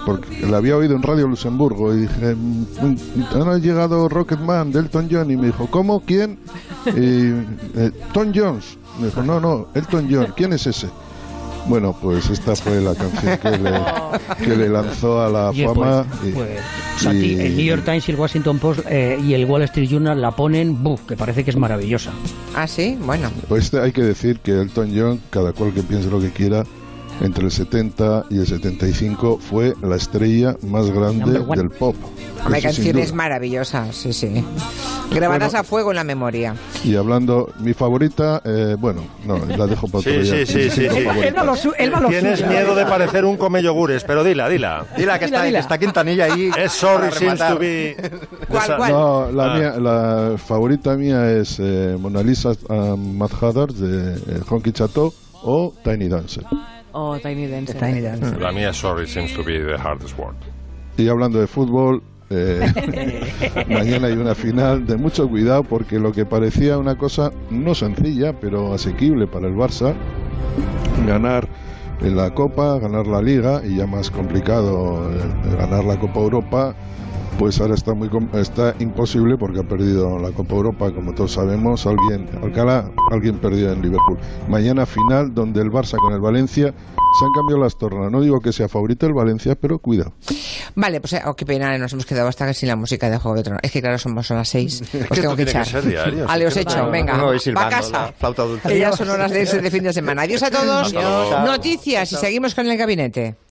porque la había oído en Radio Luxemburgo y dije, mm, ha llegado Rocketman del Elton John y me dijo, ¿cómo? ¿Quién? Y, eh, Tom Jones. Me dijo, no, no, Elton John, ¿quién es ese? Bueno, pues esta fue la canción que le, lanzó a la fama. Pues, pues, el New York Times y el Washington Post eh, y el Wall Street Journal la ponen, buf, que parece que es maravillosa. Ah, sí, bueno. Pues hay que decir que Elton John, cada cual que piense lo que quiera, entre el 70 y el 75 fue la estrella más grande del pop. Hay canciones maravillosas, sí, sí. Grabadas a fuego en la memoria. Y hablando, mi favorita, eh, bueno, no, la dejo para otro sí, día. Sí, sí, sí. Tienes miedo de parecer un come yogures, pero dila, dila. Dila que está, está Quintanilla ahí. [laughs] Es sorry seems to be... [laughs] ¿Cuál, cuál? No, la, ah. mía, la favorita mía es eh, Mona Lisa um, Mad Hatter de eh, Honky Chateau o Tiny Dancer. Oh, Tiny Dancer. Tiny Dancer. La mía, sorry, seems to be the hardest word. Y hablando de fútbol, eh, [laughs] mañana hay una final de mucho cuidado porque lo que parecía una cosa no sencilla, pero asequible para el Barça, ganar en la Copa, ganar la Liga y ya más complicado eh, ganar la Copa Europa pues ahora está muy está imposible porque ha perdido la Copa Europa, como todos sabemos, alguien Alcalá, alguien perdió en Liverpool. Mañana final donde el Barça con el Valencia se han cambiado las tornas. No digo que sea favorito el Valencia, pero cuidado. Vale, pues oh, qué pena, nos hemos quedado hasta sin la música de Juego de Tronos. Es que claro, somos son las seis. [laughs] Os tengo que echar. Que os hecho, venga, va a casa. Que ya son horas de, de fin de semana. Adiós a [laughs] todos. Noticias y seguimos con el gabinete.